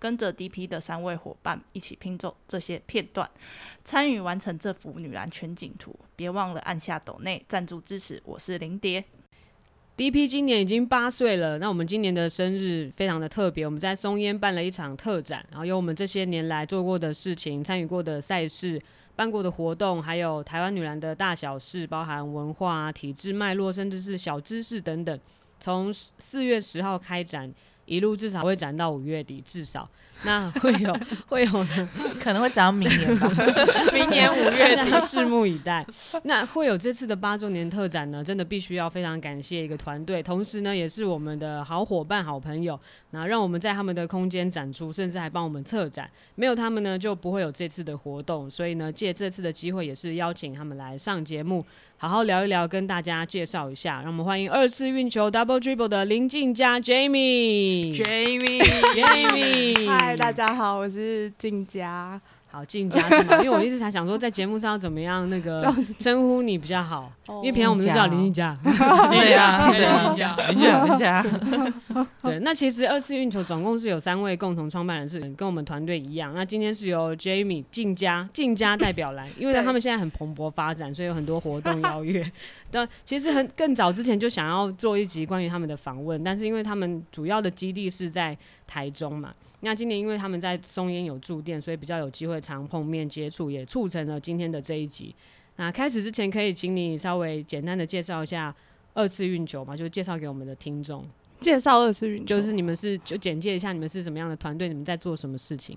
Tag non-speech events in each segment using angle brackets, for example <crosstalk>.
跟着 DP 的三位伙伴一起拼凑这些片段，参与完成这幅女篮全景图。别忘了按下抖内赞助支持。我是林蝶。DP 今年已经八岁了，那我们今年的生日非常的特别，我们在松烟办了一场特展，然后有我们这些年来做过的事情、参与过的赛事、办过的活动，还有台湾女篮的大小事，包含文化、体制脉络，甚至是小知识等等。从四月十号开展，一路至少会展到五月底，至少那会有 <laughs> 会有呢。可能会讲到明年吧。<laughs> 明年五月大家拭目以待。<laughs> 那会有这次的八周年特展呢，真的必须要非常感谢一个团队，同时呢，也是我们的好伙伴、好朋友，那让我们在他们的空间展出，甚至还帮我们策展。没有他们呢，就不会有这次的活动。所以呢，借这次的机会，也是邀请他们来上节目，好好聊一聊，跟大家介绍一下。让我们欢迎二次运球 Double Dribble 的林静佳 Jamie。嗨，大家好，我是静佳。好，静佳是吗？因为我一直才想说，在节目上要怎么样那个 <laughs> 称呼你比较好，哦因为平常我们都叫林静佳。<laughs> 对啊，对啊，林家林家，林家。<laughs> 对，那其实二次运球总共是有三位共同创办人，是跟我们团队一样。那今天是由 Jamie 静佳静佳代表来，因为呢他们现在很蓬勃发展，所以有很多活动邀约。但其实很更早之前就想要做一集关于他们的访问，但是因为他们主要的基地是在台中嘛。那今年因为他们在松烟有驻店，所以比较有机会常碰面接触，也促成了今天的这一集。那开始之前，可以请你稍微简单的介绍一下二次运球嘛，就是介绍给我们的听众。介绍二次运球，就是你们是就简介一下你们是什么样的团队，你们在做什么事情？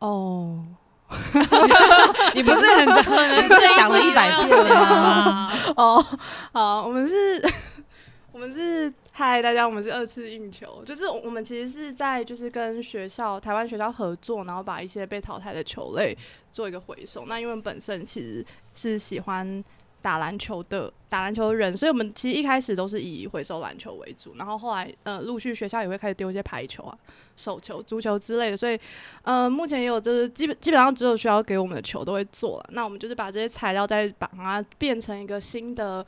哦，<laughs> 你不是很 <laughs> 讲了一百遍 <laughs> 了吗？哦，好，我们是，我们是，嗨，大家，我们是二次运球，就是我们其实是在就是跟学校台湾学校合作，然后把一些被淘汰的球类做一个回收。那因为本身其实是喜欢。打篮球的打篮球的人，所以我们其实一开始都是以回收篮球为主，然后后来呃陆续学校也会开始丢一些排球啊、手球、足球之类的，所以呃目前也有就是基本基本上只有学校给我们的球都会做了。那我们就是把这些材料再把它变成一个新的。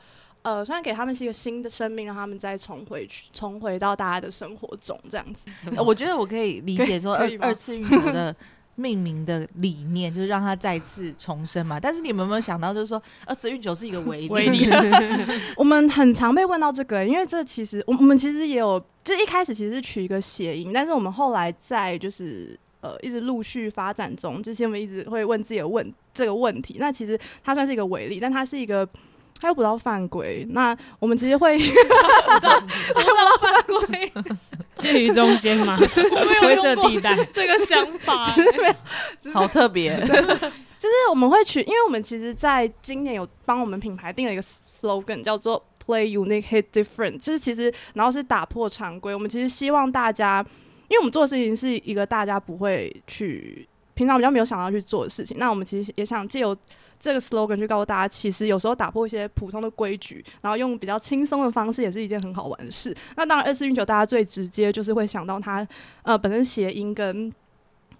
呃，虽然给他们是一个新的生命，让他们再重回去，重回到大家的生活中，这样子。<laughs> 我觉得我可以理解说二二次运球的命名的理念，就是让它再次重生嘛。<laughs> 但是你们有没有想到，就是说二次运球是一个围威力？力 <laughs> 我们很常被问到这个，因为这其实我我们其实也有，就一开始其实是取一个谐音，但是我们后来在就是呃一直陆续发展中，之前我们一直会问自己的问这个问题。那其实它算是一个违例，但它是一个。它又不知道犯规，那我们其实会 <laughs> 不知道犯规介于中间吗？没灰色地带。这个想法，好特别。就是我们会取，因为我们其实在今年有帮我们品牌定了一个 slogan，叫做 “Play Unique, Hit Different”，就是其实然后是打破常规。我们其实希望大家，因为我们做的事情是一个大家不会去平常比较没有想到去做的事情，那我们其实也想借由这个 slogan 去告诉大家，其实有时候打破一些普通的规矩，然后用比较轻松的方式，也是一件很好玩的事。那当然，二次运球大家最直接就是会想到它呃本身谐音跟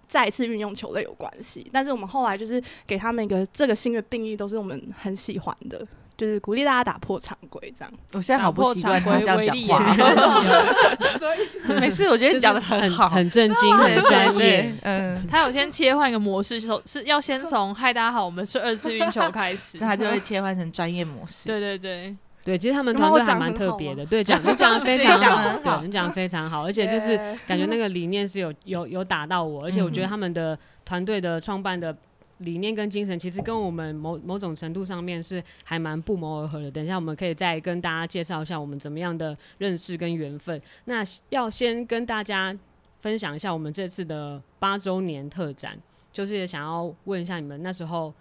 再次运用球类有关系，但是我们后来就是给他们一个这个新的定义，都是我们很喜欢的，就是鼓励大家打破常规这样。我现在好不习惯他这样讲话。<laughs> 所以 <laughs> 没事，我觉得你讲的很好，很震惊，很专业。嗯，他有先切换一个模式，是是要先从“嗨，大家好，我们是二次运球”开始。<laughs> 他就会切换成专业模式。对对对，对，其实他们团队还蛮特别的。对，讲你讲的非常好，对，你讲的非常好，而且就是感觉那个理念是有有有打到我，而且我觉得嗯他们的团队的创办的理念跟精神，其实跟我们某某种程度上面是还蛮不谋而合的。等一下我们可以再跟大家介绍一下我们怎么样的认识跟缘分。那要先跟大家分享一下我们这次的八周年特展，就是想要问一下你们那时候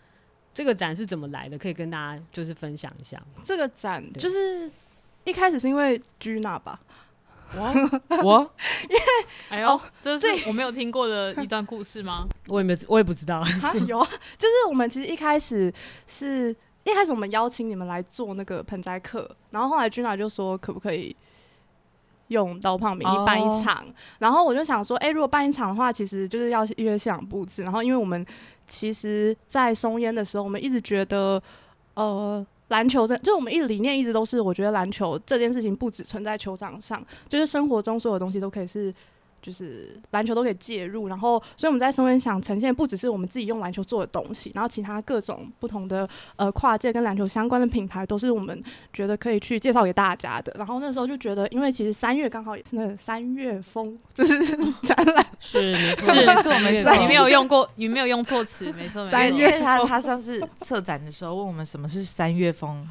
这个展是怎么来的，可以跟大家就是分享一下。这个展就是一开始是因为 Gina 吧，我我 <laughs> 因为哎呦哦，这是我没有听过的一段故事吗？<laughs> 我也没，我也不知道。<laughs> 啊有啊，就是我们其实一开始是一开始我们邀请你们来做那个盆栽课，然后后来君娜就说可不可以用刀胖名义办哦一场，然后我就想说，哎、如果办一场的话，其实就是要约现场布置，然后因为我们其实，在松烟的时候，我们一直觉得，呃。篮球这，就我们一理念一直都是，我觉得篮球这件事情不只存在球场上，就是生活中所有东西都可以是就是篮球都可以介入，然后所以我们在松烟想呈现不只是我们自己用篮球做的东西，然后其他各种不同的呃跨界跟篮球相关的品牌都是我们觉得可以去介绍给大家的。然后那时候就觉得，因为其实三月刚好也是那个三月风，就是展览是没错，是没错，<laughs> 没错。<laughs> 你没有用过，你没有用错词，没错，没错。<laughs> 三月他他上次策展的时候问我们什么是三月风，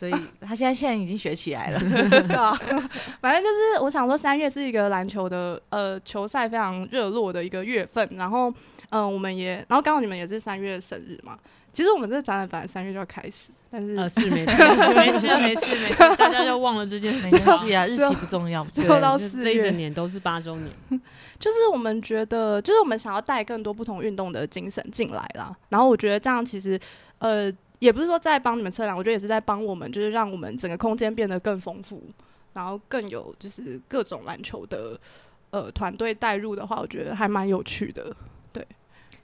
所以 <laughs> 他现在现在已经学起来了。<laughs> 对啊，反正就是我想说，三月是一个篮球的呃球赛非常热络的一个月份，然后嗯、呃我们也，然后刚好你们也是三月生日嘛。其实我们这个展览本来三月就要开始，但是、呃，是没错，没事没事没事，<laughs> 大家就忘了这件事没事。关系啊，日期不重要。最后到四月这一整年都是八周年。就是我们觉得，就是我们想要带更多不同运动的精神进来啦。然后我觉得这样其实，呃，也不是说在帮你们测量，我觉得也是在帮我们，就是让我们整个空间变得更丰富，然后更有就是各种篮球的呃团队带入的话，我觉得还蛮有趣的。对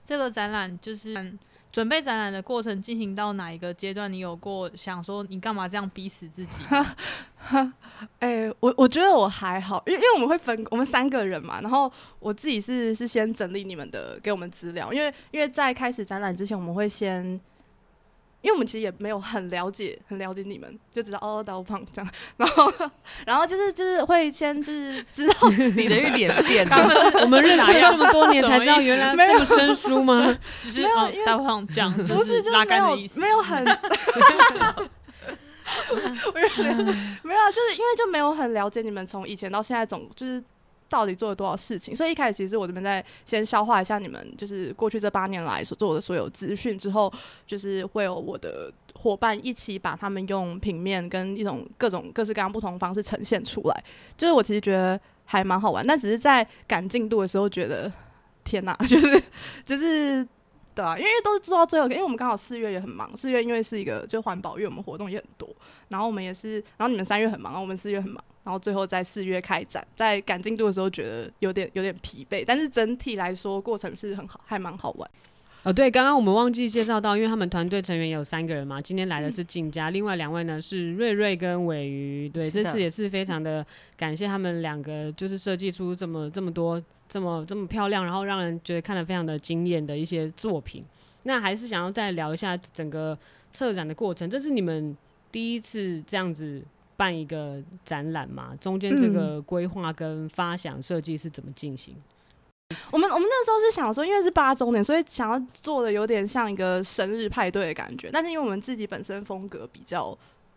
这个展览就是嗯准备展览的过程进行到哪一个阶段？你有过想说你干嘛这样逼死自己吗？<laughs> 哎、我我觉得我还好，因为因为我们会分我们三个人嘛，然后我自己是是先整理你们的给我们资料，因为因为在开始展览之前，我们会先，因为我们其实也没有很了解很了解你们，就知道哦刀胖这样，然后 <laughs> 然后就是就是会先就是知道你的脸变刚了，刚是我们认识了这么多年，才知道原来没有这么生疏吗？<laughs> 只是没有因为嗯大胖这样，不是就是拉杆的意思，没有很，<laughs> 我有点没有啊，就是因为就没有很了解你们从以前到现在总就是到底做了多少事情，所以一开始其实我这边在先消化一下你们就是过去这八年来所做的所有资讯之后，就是会有我的伙伴一起把他们用平面跟一种各种各式各样不同方式呈现出来，就是我其实觉得还蛮好玩，但只是在赶进度的时候觉得天哪，就 <laughs> 是就是。对啊，因为都是做到最后，因为我们刚好四月也很忙，四月因为是一个就环保月，我们活动也很多，然后我们也是，然后你们三月很忙，我们四月很忙，然后最后在四月开展，在赶进度的时候觉得有点有点疲惫，但是整体来说过程是很好，还蛮好玩。哦，对，刚刚我们忘记介绍到，因为他们团队成员有三个人嘛，今天来的是静佳，另外两位呢是瑞瑞跟尾鱼。对，这次也是非常的感谢他们两个，就是设计出这么这么多这么这么漂亮，然后让人觉得看了非常的惊艳的一些作品。那还是想要再聊一下整个策展的过程，这是你们第一次这样子办一个展览嘛？中间这个规划跟发想设计是怎么进行？我们我们那时候是想说，因为是八周年，所以想要做的有点像一个生日派对的感觉。但是因为我们自己本身风格比较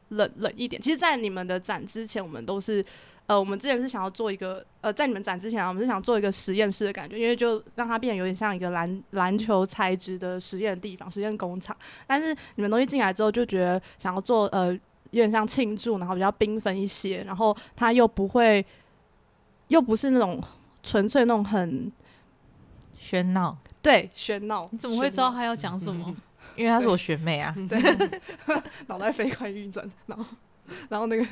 冷冷一点，其实，在你们的展之前，我们都是呃，我们之前是想要做一个呃，在你们展之前啊，我们是想做一个实验室的感觉，因为就让它变得有点像一个篮篮球材质的实验地方、实验工厂。但是你们东西进来之后，就觉得想要做呃，有点像庆祝，然后比较缤纷一些，然后它又不会，又不是那种纯粹那种很喧闹，对喧闹。你怎么会知道他要讲什么？<laughs> 因为他是我学妹啊。<laughs> 对，脑袋飞快运转，然后然后那个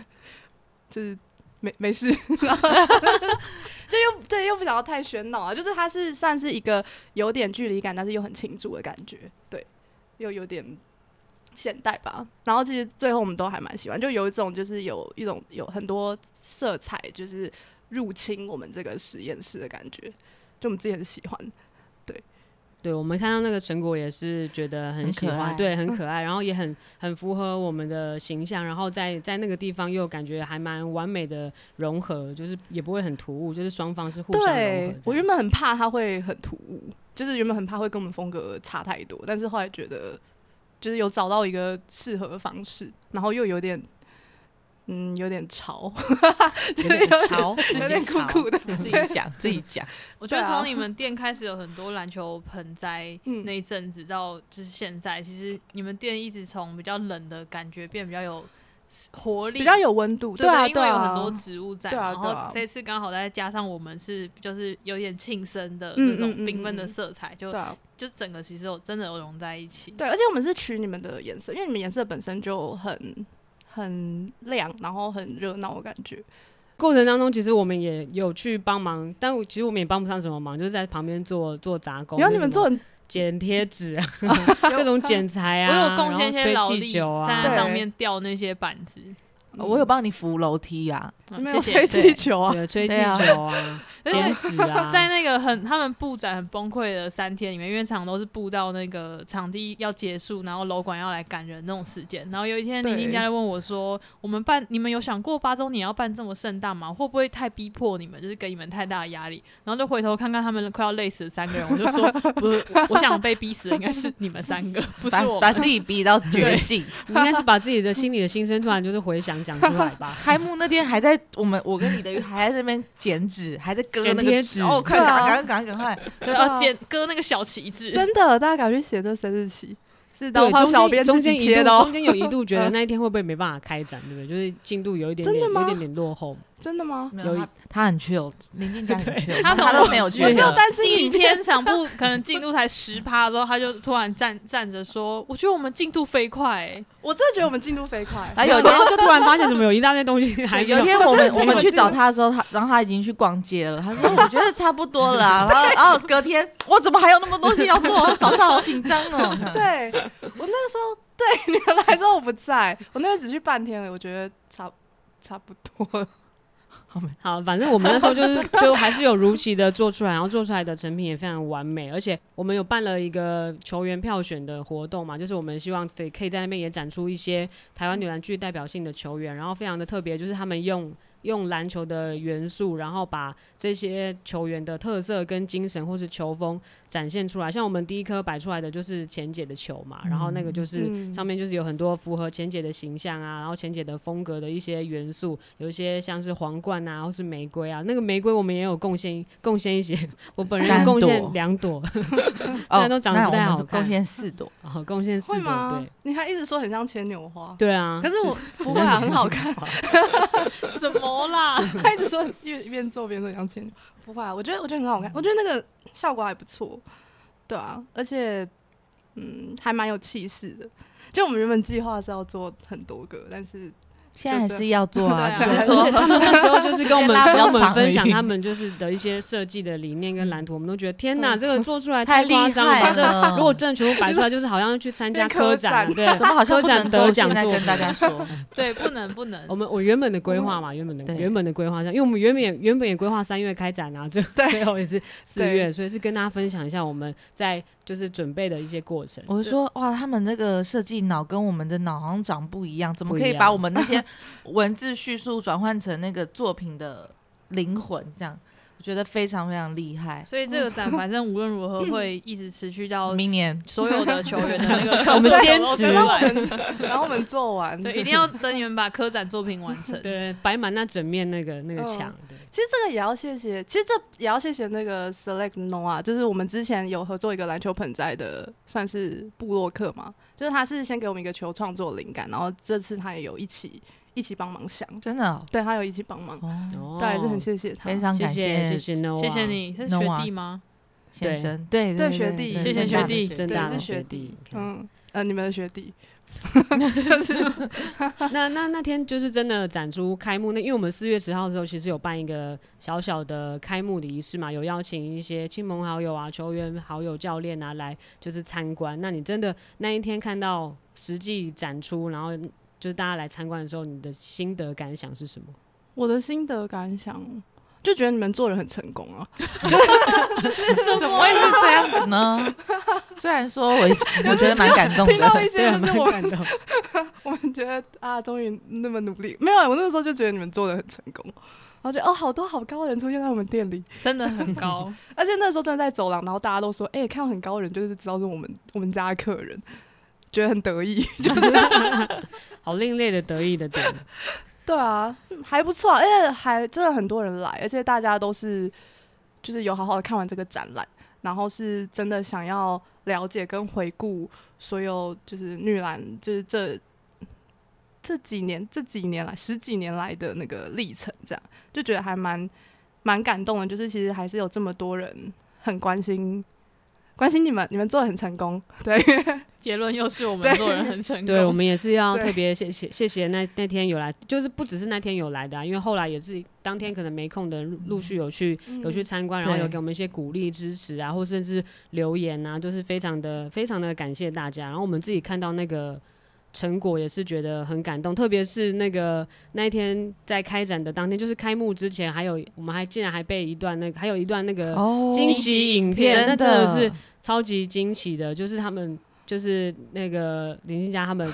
就是没没事，然 <laughs> 后就又对又不想要太喧闹啊，就是他是算是一个有点距离感，但是又很庆祝的感觉，对，又有点现代吧。然后其实最后我们都还蛮喜欢，就有一种就是有一种有很多色彩，就是入侵我们这个实验室的感觉，就我们自己很喜欢。对，对我们看到那个成果也是觉得很喜欢，对，很可爱，然后也很很符合我们的形象，然后在在那个地方又感觉还蛮完美的融合，就是也不会很突兀，就是双方是互相融合。我原本很怕它会很突兀，就是原本很怕会跟我们风格差太多，但是后来觉得就是有找到一个适合的方式，然后又有点嗯有点潮，<laughs> 就是有点潮，有点酷酷的，自己讲自己讲。我觉得从你们店开始有很多篮球盆栽嗯那一阵子到就是现在，其实你们店一直从比较冷的感觉变比较有活力，比较有温度，对啊，因对啊，为有很多植物在，对啊然后这次刚好再加上我们是就是有点庆生的嗯那种缤纷的嗯色彩，就啊，就整个其实有真的有融在一起。对，而且我们是取你们的颜色，因为你们颜色本身就很很亮，然后很热闹我感觉。过程当中，其实我们也有去帮忙，但我其实我们也帮不上什么忙，就是在旁边做做杂工。然后你们做很剪贴纸啊，<laughs> 各种剪材我啊，有贡献一些然后劳力吹气球啊，在上面吊那些板子，我有帮你扶楼梯啊，谢谢。吹气球啊，对，吹气对啊球啊，<laughs> 而且剪纸啊，<laughs> 在那个很他们布展很崩溃的三天里面，因为常常都是布到那个场地要结束，然后楼管要来赶人那种时间。然后有一天，林林家就问我说：“我们办，你们有想过八周年要办这么盛大吗？会不会太逼迫你们，就是给你们太大的压力？”然后就回头看看他们快要累死的三个人，我就说：“不是，我我想被逼死的应该是你们三个，不是把我们。把自己逼到绝境。你应该是把自己的心里的心声突然就是回想讲出来吧。<laughs> 开幕那天还在我们我跟李德玉还在那边剪纸，还在割那个纸哦，快赶快赶快赶快！<laughs> 对，啊剪割那个小旗子，真的，大家赶快去写那生日旗，是的对，炮中间小编中间一度中，间有一度觉得 <laughs> 那一天会不会没办法开展，对不对？就是进度有一点点，真的吗有一点点落后。真的吗？有一没有他他很 chill，林静佳很 <laughs> chill，他他都没有去我只有得。担心第一你天场部 <laughs> 可能进度才十趴之后，他就突然站站着说：“我觉得我们进度飞快、欸。我真的觉得我们进度飞快。啊，有然天后就突然发现怎么有一大堆东西还没有一天我们我们去找他，的时候，他然后他已经去逛街了。他说 <laughs> 我觉得差不多了啊，然后然后隔天我怎么还有那么多东西要做？早上好紧张哦。对我那个时候，对你们来说我不在，我那个只去半天了，我觉得差差不多了。好，反正我们那时候就是就还是有如期的做出来，然后做出来的成品也非常完美，而且我们有办了一个球员票选的活动嘛，就是我们希望可以可以在那边也展出一些台湾女篮具代表性的球员，然后非常的特别，就是他们用。用篮球的元素，然后把这些球员的特色跟精神或是球风展现出来。像我们第一颗摆出来的就是钱姐的球嘛，然后那个就是嗯上面就是有很多符合钱姐的形象啊，然后钱姐的风格的一些元素，有一些像是皇冠啊，或是玫瑰啊。那个玫瑰我们也有贡献贡献一些，<laughs> 我本人有贡献两朵，虽 <laughs> 哦然都长得不太好看贡献四朵，<laughs> 哦，贡献四朵，对？你还一直说很像牵牛花，对啊。可是我不会啊，很好看。什么啦？他一直说一边一边做边说很像牵牛，不会啊，我觉得我觉得很好看，我觉得那个效果还不错，对啊，而且嗯还蛮有气势的。就我们原本计划是要做很多个，但是现在还是要做啊，<laughs> 只是说而且 <laughs> 他们那时候就是跟我们跟我们分享他们就是的一些设计的理念跟蓝图，我们都觉得天哪，嗯这个做出来太夸张了这。如果真的全部摆出来，<laughs> 就是好像去参加科科展了，对，怎么好像不科展得奖作品现在跟大家说？对，不能不能我。们我原本的规划嘛，原本的对原本的规划上，因为我们原本也原本也规划三月开展啊，就对最后也是四月，所以是跟大家分享一下我们在就是准备的一些过程。我就说哇，他们那个设计脑跟我们的脑好像长不一样，怎么可以把我们那些 <laughs> 文字叙述转换成那个作品的灵魂？这样我觉得非常非常厉害。所以这个展 <laughs> 反正无论如何会一直持续到明年所有的 <laughs> 球员的那个我们成坚持。<laughs> 然后我们做完，对，一定要等你们把科展作品完成。对，摆满那整面那个那个嗯墙，对，其实这个也要谢谢，其实这也要谢谢那个 Select Noah，就是我们之前有合作一个篮球盆栽的，算是部落客嘛，就是他是先给我们一个球创作灵感，然后这次他也有一起一起帮忙想，真的哦，对他有一起帮忙，哦。对，还是很谢谢他，非常感谢谢谢谢谢 Noah，谢谢你，是学弟吗？先生，对。对学弟。谢谢学弟真大的是学学弟。嗯呃你们的学弟，<laughs> <laughs> 那那那天就是真的展出开幕那，因为我们四月十号的时候，其实有办一个小小的开幕的仪式嘛，有邀请一些亲朋好友啊、球员、好友、教练啊来就是参观。那你真的那一天看到实际展出，然后就是大家来参观的时候，你的心得感想是什么？我的心得感想。就觉得你们做人很成功啊！<laughs> 怎么会是这样子呢？虽然说我 <laughs> 我觉得蛮感动听到的，一些就是我蛮感动。<laughs> 我们觉得啊，终于那么努力，没有，我那个时候就觉得你们做的很成功，然后觉得哦，好多好高的人出现在我们店里，真的很高，而且那时候真的在走廊，然后大家都说，哎、看到很高的人，就是知道是我们我们家的客人，觉得很得意。<laughs> 就是 <laughs> 好另类的得意的点，对啊，嗯还不错啊，而且还真的很多人来，而且大家都是就是有好好的看完这个展览，然后是真的想要了解跟回顾所有就是女篮就是这这几年这几年来十几年来的那个历程，这样就觉得还蛮蛮感动的。就是其实还是有这么多人很关心关心你们，你们做的很成功，<laughs> 对，结论又是我们做人很成功。对，我们也是要特别谢谢谢谢那那天有来，就是不只是那天有来的、啊，因为后来也是当天可能没空的陆陆续有去、有去参观，然后有给我们一些鼓励支持啊，或甚至留言啊，就是非常的非常的感谢大家。然后我们自己看到那个成果也是觉得很感动，特别是那个那一天在开展的当天，就是开幕之前，还有我们还竟然还被一段那个还有一段那个哦惊喜影片，真那真的的是超级惊喜的，就是他们。就是那个林俊佳他们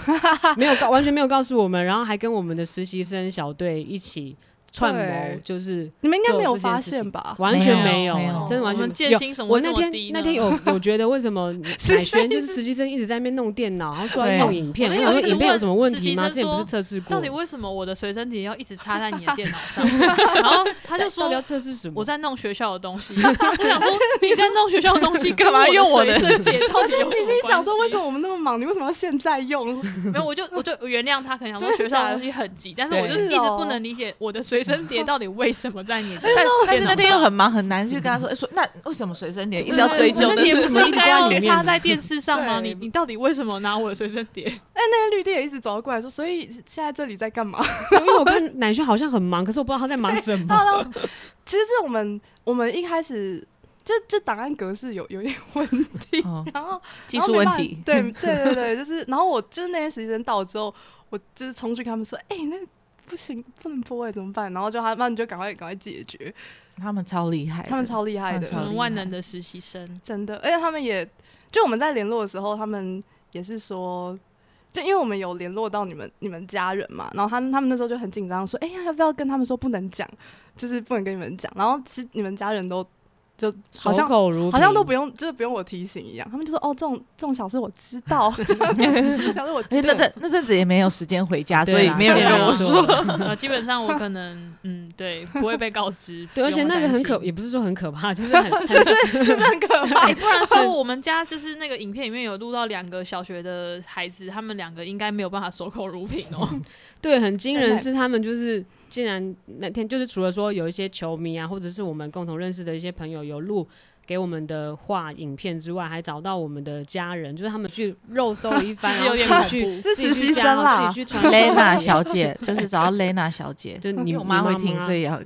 没有告，完全没有告诉我们，然后还跟我们的实习生小队一起串谋，就是你们应该没有发现吧？完全没没有，有没有真的完全没有。戒心怎么会我那天那天有我觉得为什么 <laughs> 海轩就是实习生一直在那边弄电脑，然后说要弄影片，我说影片有什么问题吗？习生之前不是说测试过到底？为什么我的随身碟要一直插在你的电脑上？<laughs> 然后他就说要测试什么？我在弄学校的东西。<laughs> 我想说你在弄学校的东西，干嘛用我的我随身碟到底有什么你想说为什么？我们那么忙，你为什么要现在用？没有，我就我就原谅他，可能想说学校的东西很急，但是我就一直不能理解我的随身碟到底为什么在你的 <laughs> 但但是那天又很忙，很难去跟他说，哎说那为什么随身碟一直要追究随身碟不是应该要插在电视上吗？你你到底为什么拿我的随身碟？<laughs> 哎，那个绿地也一直走过来说，所以现在这里在干嘛？<laughs> 因为我看乃轩好像很忙，可是我不知道他在忙什么。其实是我们我们一开始就就档案格式有有点问题，哦然后技术问题？然后没办对对对对，就是然后我就是那些实习生到了之后，我就是冲去跟他们说，哎、那不行，不能播哎，怎么办？然后就他那你就赶快赶快解决，他们超厉害，他们超厉害的他们，超厉害我们万能的实习生，真的，而且他们也就我们在联络的时候，他们也是说。就因为我们有联络到你们你们家人嘛，然后他们他们那时候就很紧张，说：“哎、呀，要不要跟他们说不能讲，就是不能跟你们讲。”然后其实你们家人都就好守像口如好像都不用，就是不用我提醒一样，他们就说：“哦，这种这种小事我知道，<laughs> 这种小事我那阵那阵子也没有时间回家，所以没有人跟我说。<laughs> 呃，基本上我可能嗯，对，不会被告知。<laughs> 对，而且那个很可，也不是说很可怕，就是很很就是很可怕。哎、不然说我们家就是那个影片里面有录到两个小学的孩子，他们两个应该没有办法守口如瓶哦。对，很惊人是他们就是竟然那天就是除了说有一些球迷啊，或者是我们共同认识的一些朋友有录给我们的画影片之外，还找到我们的家人，就是他们去肉搜了一番，<laughs> 其实有点然后自己去恐怖是实习自己去加生啦自己去传 Lena <laughs> 小姐就是找到 Lena 小姐，就你 <laughs> 妈会听，所以要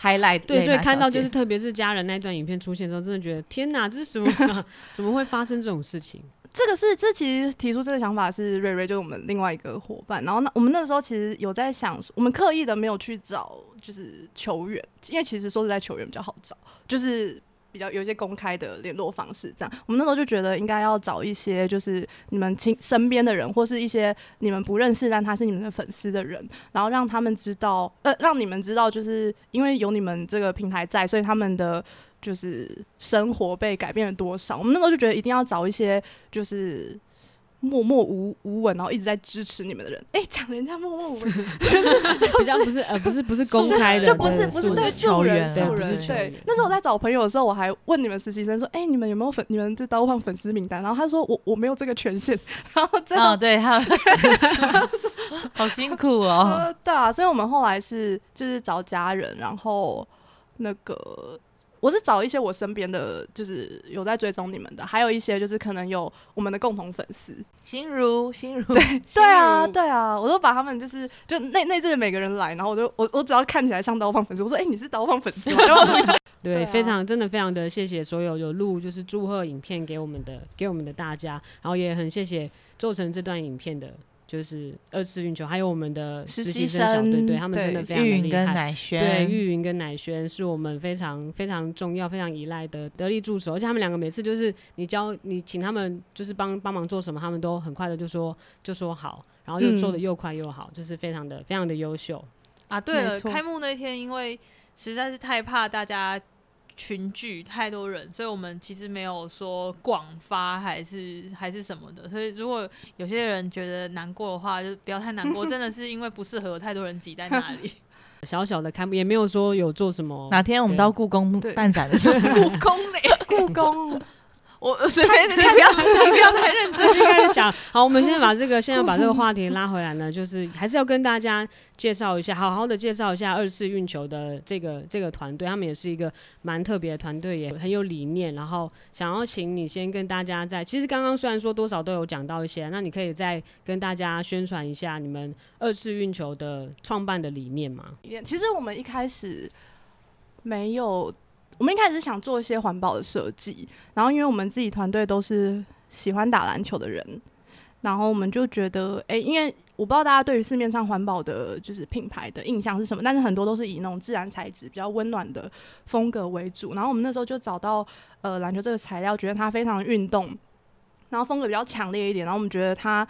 highlight。对，所以看到就是特别是家人那段影片出现之后，真的觉得天哪，这是什么、啊？怎么会发生这种事情？这个是这其实提出这个想法是瑞瑞，就是我们另外一个伙伴。然后那我们那时候其实有在想，我们刻意的没有去找就是球员，因为其实说实在球员比较好找，就是比较有一些公开的联络方式。这样，我们那时候就觉得应该要找一些就是你们亲身边的人，或是一些你们不认识但他是你们的粉丝的人，然后让他们知道，呃，让你们知道，就是因为有你们这个平台在，所以他们的。就是生活被改变了多少？我们那时候就觉得一定要找一些就是默默无无闻，然后一直在支持你们的人。哎、讲人家默默无闻，<laughs> 比较不是呃不是不是公开的，就不是不是对素人对素人对。那时候我在找朋友的时候，我还问你们实习生说：“哎、你们有没有粉？你们这刀换粉丝名单？”然后他说：“我我没有这个权限。<laughs> ”然后这样哦，对，还有 <laughs> 好辛苦哦。呃，对啊，所以我们后来是就是找家人，然后那个我是找一些我身边的，就是有在追踪你们的，还有一些就是可能有我们的共同粉丝。心如，<laughs> 心如，对对啊，对啊，我都把他们就是就那那阵每个人来，然后我就我我只要看起来像刀放粉丝，我说哎、你是刀放粉丝吗？<laughs> <laughs> 对，非常真的非常的谢谢所有有录就是祝贺影片给我们的给我们的大家，然后也很谢谢做成这段影片的，就是二次运球，还有我们的实习习生小队，生对他们真的非常的厉害。对，玉云跟乃轩是我们非常非常重要、非常依赖的得力助手，而且他们两个每次就是你教你请他们就是帮帮忙做什么，他们都很快的就说就说好，然后又嗯做的又快又好，就是非常的非常的优秀。啊，对了，开幕那天因为实在是太怕大家群聚太多人，所以我们其实没有说广发还是还是什么的。所以如果有些人觉得难过的话，就不要太难过，真的是因为不适合有太多人挤在那里。<laughs> 小小的开幕也没有说有做什么，哪天我们到故宫对办展的时候，<laughs> 故宫嘞，<laughs> 故宫我随便，你不要，你不要太认真。应该是想好，我们现在把这个现在把这个话题拉回来呢，就是还是要跟大家介绍一下，好好的介绍一下二次运球的这个这个团队，他们也是一个蛮特别的团队，也很有理念。然后想要请你先跟大家在，其实刚刚虽然说多少都有讲到一些，那你可以再跟大家宣传一下你们二次运球的创办的理念吗？其实我们一开始没有，我们一开始想做一些环保的设计，然后因为我们自己团队都是喜欢打篮球的人，然后我们就觉得，哎、因为我不知道大家对于市面上环保的，就是品牌的印象是什么，但是很多都是以那种自然材质、比较温暖的风格为主。然后我们那时候就找到呃篮球这个材料，觉得它非常运动，然后风格比较强烈一点，然后我们觉得它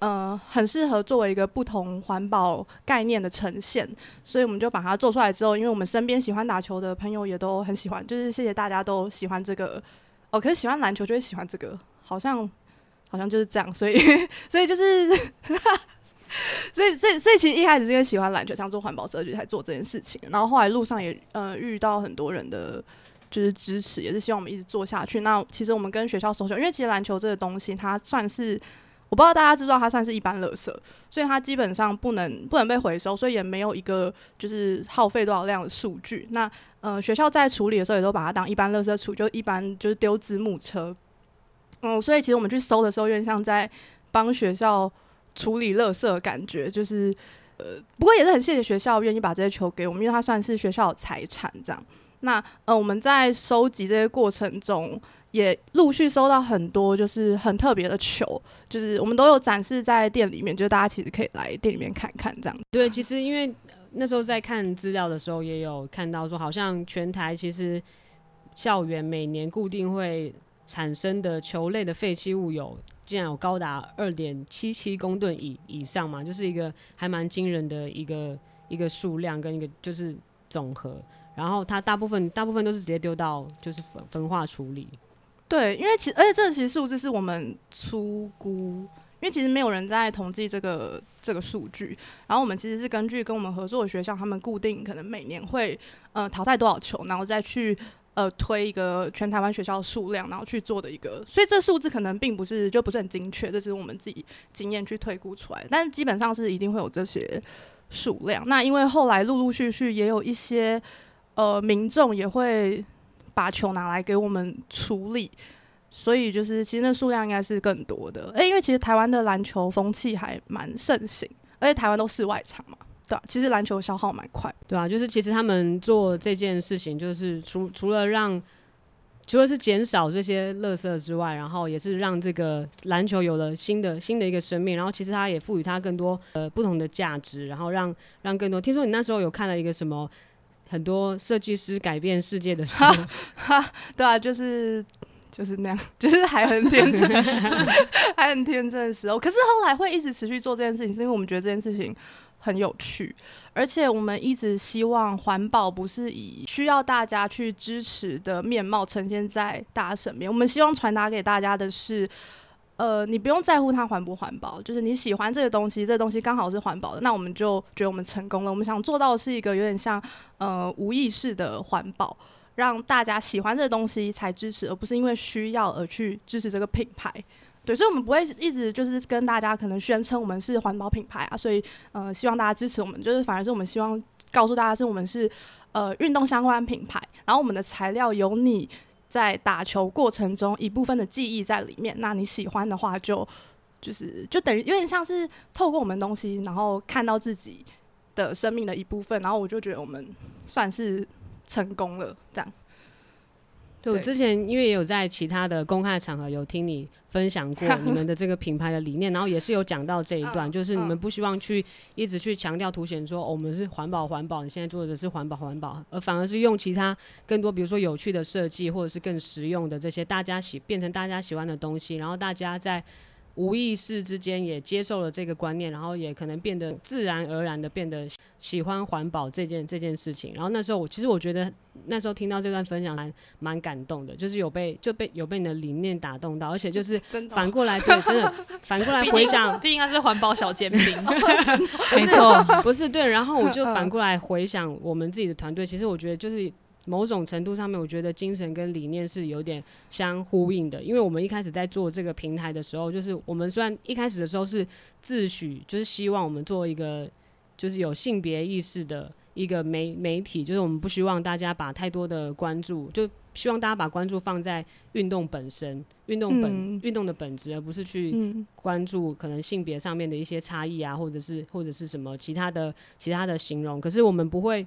呃很适合作为一个不同环保概念的呈现，所以我们就把它做出来之后，因为我们身边喜欢打球的朋友也都很喜欢，就是谢谢大家都喜欢这个哦，可是喜欢篮球就会喜欢这个，好像好像就是这样，所以 <laughs> 所以就是。<laughs> 所以，所以，所以，其实一开始是因为喜欢篮球，想做环保设计才做这件事情。然后后来路上也呃遇到很多人的就是支持，也是希望我们一直做下去。那其实我们跟学校搜求，因为其实篮球这个东西，它算是我不知道大家知道，它算是一般垃圾，所以它基本上不能不能被回收，所以也没有一个就是耗费多少量的数据。那呃学校在处理的时候，也都把它当一般垃圾处，就一般就是丢字幕车。嗯，所以其实我们去搜的时候，有点像在帮学校处理垃圾的感觉，就是呃，不过也是很谢谢学校愿意把这些球给我们，因为它算是学校的财产这样。那呃，我们在收集这些过程中，也陆续收到很多就是很特别的球，就是我们都有展示在店里面，就大家其实可以来店里面看看这样。对，其实因为那时候在看资料的时候，也有看到说，好像全台其实校园每年固定会产生的球类的废弃物有，竟然有高达二点七七公吨以以上嘛，就是一个还蛮惊人的一个一个数量跟一个就是总和。然后它大部分大部分都是直接丢到就是焚焚化处理。对，因为其而且这个其实数字是我们粗估，因为其实没有人在统计这个这个数据。然后我们其实是根据跟我们合作的学校，他们固定可能每年会呃淘汰多少球，然后再去呃推一个全台湾学校数量，然后去做的一个。所以这数字可能并不是就不是很精确，这只是我们自己经验去推估出来，但是基本上是一定会有这些数量。那因为后来陆陆续续也有一些呃民众也会把球拿来给我们处理。所以就是，其实那数量应该是更多的。诶、因为其实台湾的篮球风气还蛮盛行，而且台湾都室外场嘛，对吧、其实篮球消耗蛮快。对啊，就是其实他们做这件事情，就是除除了让，除了是减少这些垃圾之外，然后也是让这个篮球有了新的新的一个生命，然后其实它也赋予它更多呃不同的价值，然后让让更多。听说你那时候有看了一个什么很多设计师改变世界的书，<laughs> 对啊，就是就是那样，<laughs> 就是还很天真，<laughs> 还很天真的时候。可是后来会一直持续做这件事情，是因为我们觉得这件事情很有趣，而且我们一直希望环保不是以需要大家去支持的面貌呈现在大家身边，我们希望传达给大家的是。呃，你不用在乎它环不环保，就是你喜欢这个东西，这个东西刚好是环保的，那我们就觉得我们成功了。我们想做到的是一个有点像呃无意识的环保，让大家喜欢这个东西才支持，而不是因为需要而去支持这个品牌。对，所以我们不会一直就是跟大家可能宣称我们是环保品牌啊，所以呃希望大家支持我们，就是反而是我们希望告诉大家是我们是呃运动相关品牌，然后我们的材料有你在打球过程中一部分的记忆在里面，那你喜欢的话就就是就等于有点像是透过我们东西，然后看到自己的生命的一部分，然后我就觉得我们算是成功了，这样。对我之前因为也有在其他的公开场合有听你分享过 <laughs> 你们的这个品牌的理念，然后也是有讲到这一段，嗯就是你们嗯不希望去一直去强调凸显说、哦我们是环保环保，你现在做的是环保环保，而反而是用其他更多比如说有趣的设计或者是更实用的这些大家喜变成大家喜欢的东西，然后大家在。无意识之间也接受了这个观念，然后也可能变得自然而然的变得喜欢环保这件这件事情。然后那时候我其实我觉得那时候听到这段分享还蛮感动的，就是有被就被有被你的理念打动到，而且就是 <laughs> 反过来对，真的 <laughs> 反过来回想，毕竟他是环保小尖兵，<laughs> 没错，不是对，然后我就嗯反过来回想我们自己的团队，其实我觉得就是某种程度上面，我觉得精神跟理念是有点相呼应的。因为我们一开始在做这个平台的时候，就是我们虽然一开始的时候是自诩就是希望我们做一个就是有性别意识的一个媒媒体，就是我们不希望大家把太多的关注，就希望大家把关注放在运动本身、运动本、嗯运动的本质，而不是去嗯关注可能性别上面的一些差异啊，或者是或者是什么其他的其他的形容。可是我们不会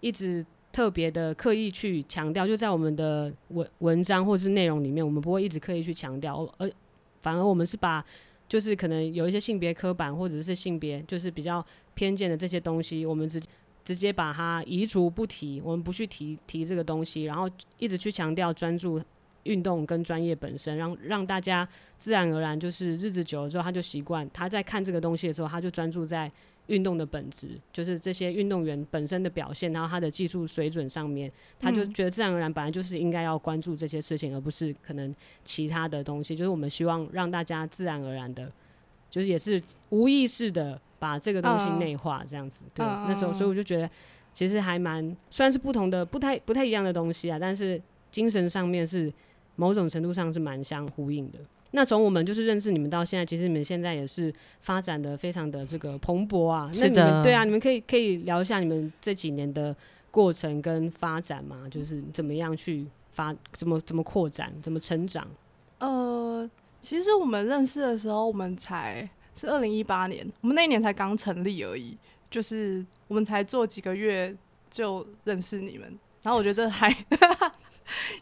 一直特别的刻意去强调，就在我们的文文章或是内容里面，我们不会一直刻意去强调，而反而我们是把就是可能有一些性别刻板或者是性别就是比较偏见的这些东西，我们直直接把它移除不提，我们不去提提这个东西，然后一直去强调专注运动跟专业本身，让让大家自然而然就是日子久了之后，他就习惯他在看这个东西的时候，他就专注在运动的本质，就是这些运动员本身的表现，然后他的技术水准上面，他就嗯觉得自然而然本来就是应该要关注这些事情，而不是可能其他的东西。就是我们希望让大家自然而然的，就是也是无意识的把这个东西嗯内化，这样子。对，嗯那时候所以我就觉得其实还蛮虽然是不同的、不太不太一样的东西啊，但是精神上面是某种程度上是蛮相呼应的。那从我们就是认识你们到现在，其实你们现在也是发展的非常的这个蓬勃啊。那你是的们对啊，你们可以可以聊一下你们这几年的过程跟发展嘛，就是怎么样去发，怎么怎么扩展，怎么成长。呃，其实我们认识的时候，我们才是二零一八年，我们那一年才刚成立而已，就是我们才做几个月就认识你们，然后我觉得这还，这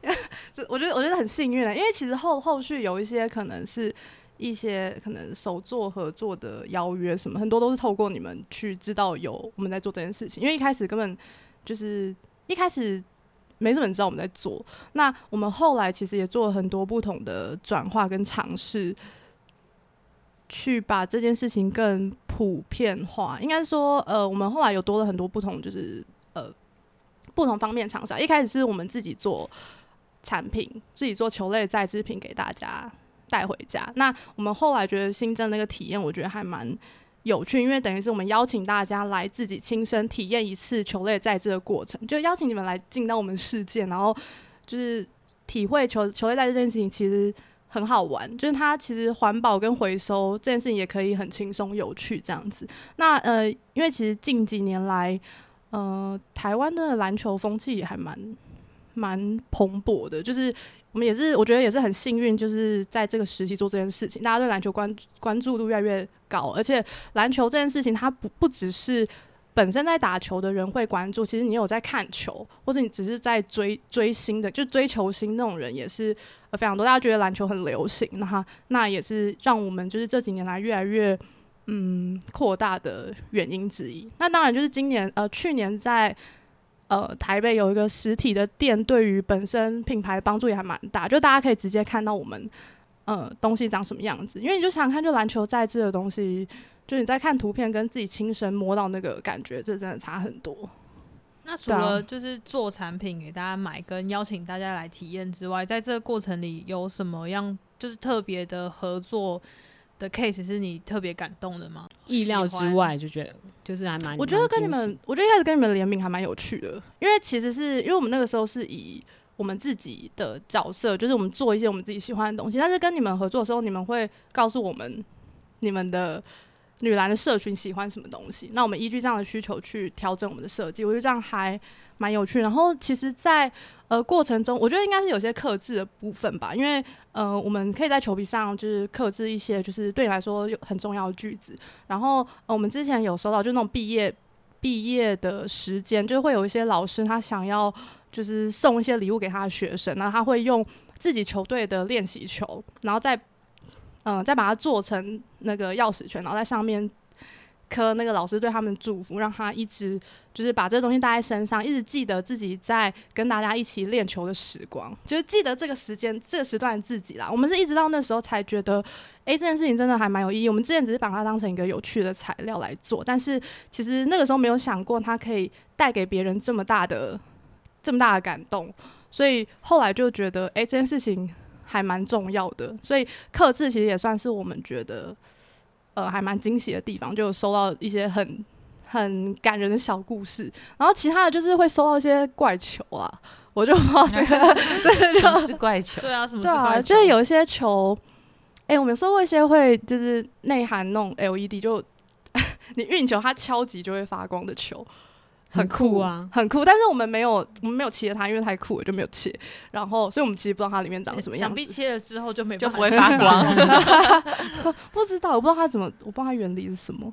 <laughs> 我觉得我觉得很幸运啊，因为其实后后续有一些可能是一些可能手作合作的邀约什么，很多都是透过你们去知道有我们在做这件事情，因为一开始根本就是一开始没什么人知道我们在做，那我们后来其实也做了很多不同的转化跟尝试，去把这件事情更普遍化。应该说，呃，我们后来有多了很多不同，就是呃不同方面厂商。一开始是我们自己做产品，自己做球类再制品给大家带回家。那我们后来觉得新增那个体验，我觉得还蛮有趣，因为等于是我们邀请大家来自己亲身体验一次球类再制的过程，就邀请你们来进到我们世界，然后就是体会球球类再制这件事情其实很好玩，就是它其实环保跟回收这件事情也可以很轻松有趣这样子。那呃，因为其实近几年来，呃，台湾的篮球风气也还蛮蛮蓬勃的，就是我们也是我觉得也是很幸运，就是在这个时期做这件事情，大家对篮球关关注度越来越高，而且篮球这件事情它不不只是。本身在打球的人会关注，其实你有在看球，或者你只是在追追星的，就追球星那种人也是非常多。大家觉得篮球很流行，那那也是让我们就是这几年来越来越嗯扩大的原因之一。那当然就是今年呃去年在呃台北有一个实体的店，对于本身品牌帮助也还蛮大，就大家可以直接看到我们呃东西长什么样子。因为你就想想看，就篮球在制的东西。就你在看图片，跟自己亲身摸到那个感觉，这真的差很多。那除了就是做产品给大家买，跟邀请大家来体验之外，在这个过程里有什么样就是特别的合作的 case 是你特别感动的吗？意料之外，就觉得就是还蛮。我觉得跟你们，我觉得一开始跟你们联名还蛮有趣的，因为其实是因为我们那个时候是以我们自己的角色，就是我们做一些我们自己喜欢的东西，但是跟你们合作的时候，你们会告诉我们你们的女篮的社群喜欢什么东西，那我们依据这样的需求去调整我们的设计，我觉得这样还蛮有趣。然后其实在，呃过程中，我觉得应该是有些克制的部分吧，因为呃我们可以在球皮上就是刻制一些就是对你来说有很重要的句子，然后、呃、我们之前有收到就那种毕业毕业的时间，就会有一些老师他想要就是送一些礼物给他的学生，然后他会用自己球队的练习球，然后再嗯、再把它做成那个钥匙圈，然后在上面刻那个老师对他们祝福，让他一直就是把这个东西带在身上，一直记得自己在跟大家一起练球的时光，就是记得这个时间这个时段自己啦。我们是一直到那时候才觉得，诶，这件事情真的还蛮有意义。我们之前只是把它当成一个有趣的材料来做，但是其实那个时候没有想过它可以带给别人这么大的这么大的感动，所以后来就觉得，诶，这件事情还蛮重要的。所以克制其实也算是我们觉得。呃，还蛮惊喜的地方，就收到一些很很感人的小故事，然后其他的就是会收到一些怪球啊，我就不知道 <laughs> 这个，<laughs> 对，就是怪球？对啊，什么对啊，就是有一些球，哎、我们有收过一些会就是内含那种 LED，就 <laughs> 你运球它敲击就会发光的球，很酷酷啊很酷。但是我们没有，我们没有切它，因为太酷了就没有切。然后，所以我们其实不知道它里面长什么样子。想必切了之后就没就不会发光。不知道，我不知道它怎么，我不知道它原理是什么。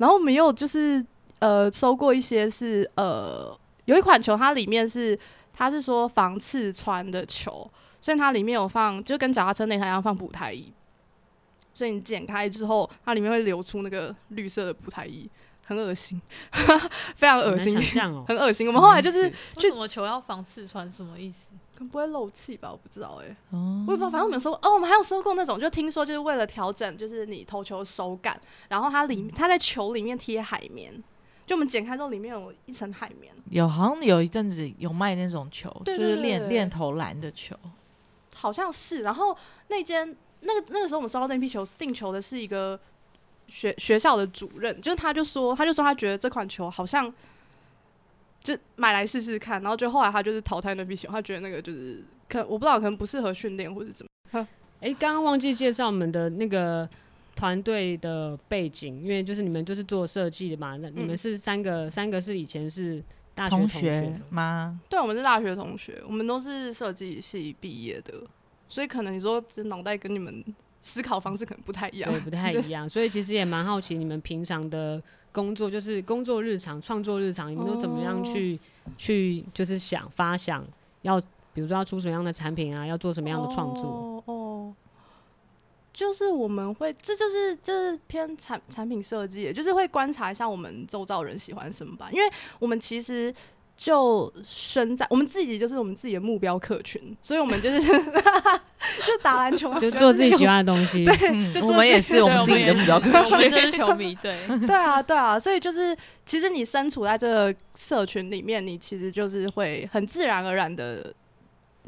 然后我们也有就是呃收过一些是呃有一款球，它里面是它是说防刺穿的球，所以它里面有放就跟脚踏车那台一样放补胎衣，所以你剪开之后，它里面会流出那个绿色的补胎衣，很恶心，<laughs> 非常恶心很恶心。我们后来就是为什么球要防刺穿？什么意思？可能不会漏气吧，我不知道哎、哦我也不知道，反正我们有收哦，我们还有收过那种，就听说就是为了调整，就是你投球手感，然后它里它在球里面贴海绵，就我们剪开之后里面有一层海绵，有好像有一阵子有卖那种球，对就是练练投篮的球。好像是。然后那间那个那个时候我们收到那批球定球的是一个学学校的主任，就是他就说他就说他觉得这款球好像就买来试试看，然后就后来他就是淘汰那批熊，他觉得那个就是可我不知道可能不适合训练或者怎么。哎，刚刚忘记介绍我们的那个团队的背景，因为就是你们就是做设计的嘛，那你们嗯是三个，三个是以前是大学同学学吗？对，我们是大学同学，我们都是设计系毕业的，所以可能你说这脑袋跟你们思考方式可能不太一样对，。不太一样，所以其实也蛮好奇你们平常的工作，就是工作日常、创作日常，你们都怎么样去、去就是想发想，要比如说要出什么样的产品啊，要做什么样的创作？哦哦，就是我们会，这就是就是偏产产品设计，就是会观察一下我们周遭人喜欢什么吧，因为我们其实。就身在我们自己就是我们自己的目标客群，所以我们就是 <laughs> 就打篮球啊，就做自己喜欢欢的东西。嗯就，我们也是我们自己的目标客群。我们就是球迷，对，<laughs> 对啊，对啊，所以就是其实你身处在这个社群里面，你其实就是会很自然而然的